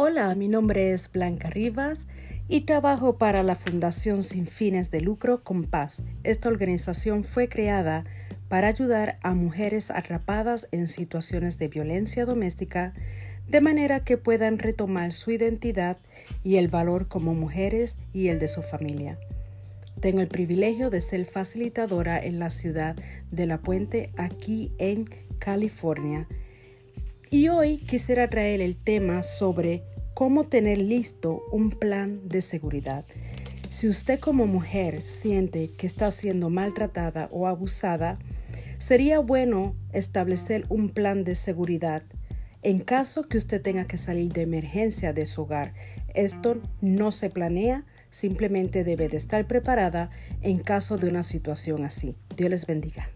Hola, mi nombre es Blanca Rivas y trabajo para la Fundación Sin Fines de Lucro Compás. Esta organización fue creada para ayudar a mujeres atrapadas en situaciones de violencia doméstica de manera que puedan retomar su identidad y el valor como mujeres y el de su familia. Tengo el privilegio de ser facilitadora en la ciudad de La Puente, aquí en California y hoy quisiera traer el tema sobre cómo tener listo un plan de seguridad. Si usted como mujer siente que está siendo maltratada o abusada, sería bueno establecer un plan de seguridad en caso que usted tenga que salir de emergencia de su hogar. Esto no se planea, simplemente debe de estar preparada en caso de una situación así. Dios les bendiga.